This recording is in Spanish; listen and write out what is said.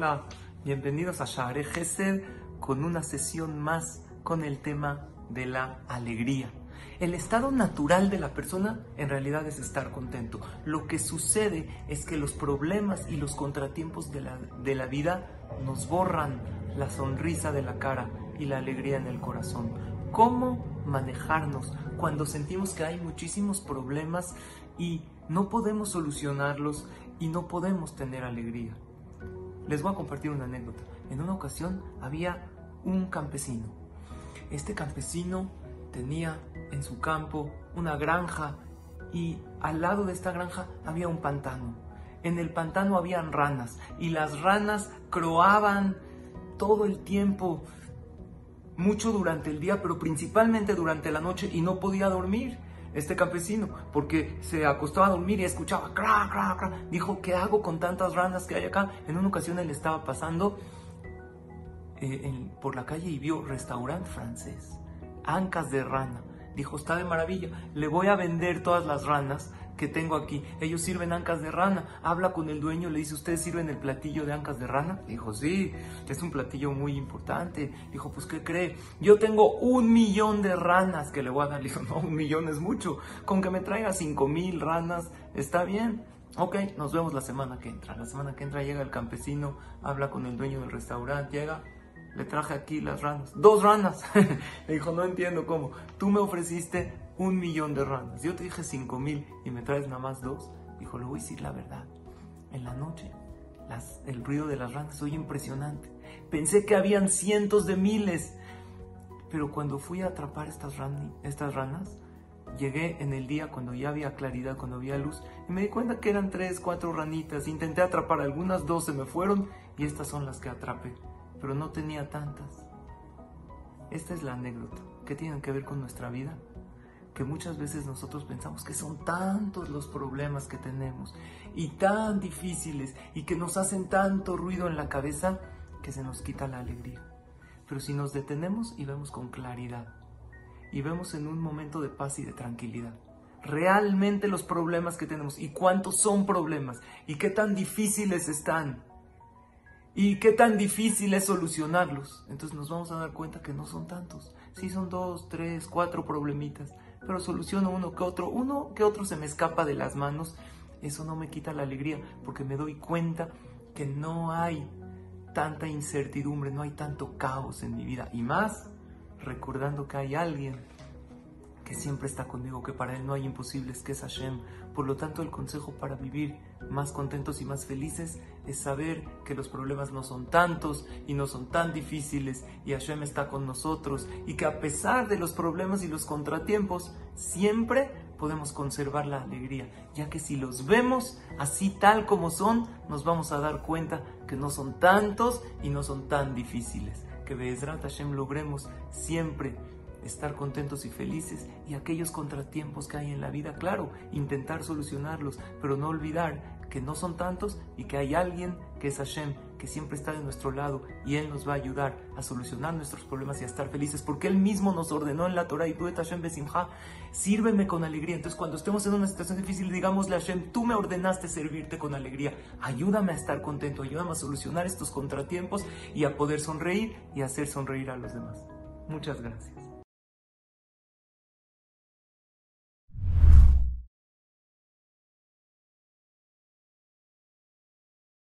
Hola, bienvenidos a Share Gesed con una sesión más con el tema de la alegría. El estado natural de la persona en realidad es estar contento. Lo que sucede es que los problemas y los contratiempos de la, de la vida nos borran la sonrisa de la cara y la alegría en el corazón. ¿Cómo manejarnos cuando sentimos que hay muchísimos problemas y no podemos solucionarlos y no podemos tener alegría? Les voy a compartir una anécdota. En una ocasión había un campesino. Este campesino tenía en su campo una granja y al lado de esta granja había un pantano. En el pantano habían ranas y las ranas croaban todo el tiempo, mucho durante el día, pero principalmente durante la noche y no podía dormir este campesino, porque se acostaba a dormir y escuchaba cra, cra, cra. Dijo, ¿qué hago con tantas ranas que hay acá? En una ocasión él estaba pasando eh, por la calle y vio restaurante francés, ancas de rana. Dijo, está de maravilla, le voy a vender todas las ranas que tengo aquí. Ellos sirven ancas de rana. Habla con el dueño, le dice, ¿ustedes sirven el platillo de ancas de rana? Dijo, sí, es un platillo muy importante. Dijo, pues, ¿qué cree? Yo tengo un millón de ranas que le voy a dar. dijo, no, un millón es mucho. Con que me traiga cinco mil ranas, está bien. Ok, nos vemos la semana que entra. La semana que entra llega el campesino, habla con el dueño del restaurante, llega, le traje aquí las ranas. Dos ranas. le dijo, no entiendo cómo. Tú me ofreciste un millón de ranas. Yo te dije cinco mil y me traes nada más dos. Dijo, le voy a decir la verdad. En la noche, las, el ruido de las ranas oye impresionante. Pensé que habían cientos de miles. Pero cuando fui a atrapar estas, ranas, llegué en el día cuando ya había claridad, cuando había luz, y me di cuenta que eran tres, cuatro ranitas. Intenté atrapar algunas, dos se me fueron, y estas son las que atrapé. Pero no tenía tantas. Esta es la anécdota. ¿Qué tienen que ver con nuestra vida? Que muchas veces nosotros pensamos que son tantos los problemas que tenemos y tan difíciles y que nos hacen tanto ruido en la cabeza que se nos quita la alegría. Pero si nos detenemos y vemos con claridad y vemos en un momento de paz y de tranquilidad realmente los problemas que tenemos y cuántos son problemas y qué tan difíciles están y qué tan difícil es solucionarlos, entonces nos vamos a dar cuenta que no son tantos. Sí son dos, tres, cuatro problemitas, pero soluciono uno que otro, uno que otro se me escapa de las manos, eso no me quita la alegría, porque me doy cuenta que no hay tanta incertidumbre, no hay tanto caos en mi vida, y más recordando que hay alguien que siempre está conmigo, que para Él no hay imposibles, que es Hashem. Por lo tanto, el consejo para vivir más contentos y más felices es saber que los problemas no son tantos y no son tan difíciles y Hashem está con nosotros y que a pesar de los problemas y los contratiempos, siempre podemos conservar la alegría, ya que si los vemos así tal como son, nos vamos a dar cuenta que no son tantos y no son tan difíciles. Que Be'ezrat Hashem logremos siempre estar contentos y felices y aquellos contratiempos que hay en la vida, claro, intentar solucionarlos, pero no olvidar que no son tantos y que hay alguien que es Hashem, que siempre está de nuestro lado y Él nos va a ayudar a solucionar nuestros problemas y a estar felices, porque Él mismo nos ordenó en la Torah y tú Hashem Besimha, sírveme con alegría. Entonces cuando estemos en una situación difícil, digámosle a Hashem, tú me ordenaste servirte con alegría, ayúdame a estar contento, ayúdame a solucionar estos contratiempos y a poder sonreír y hacer sonreír a los demás. Muchas gracias.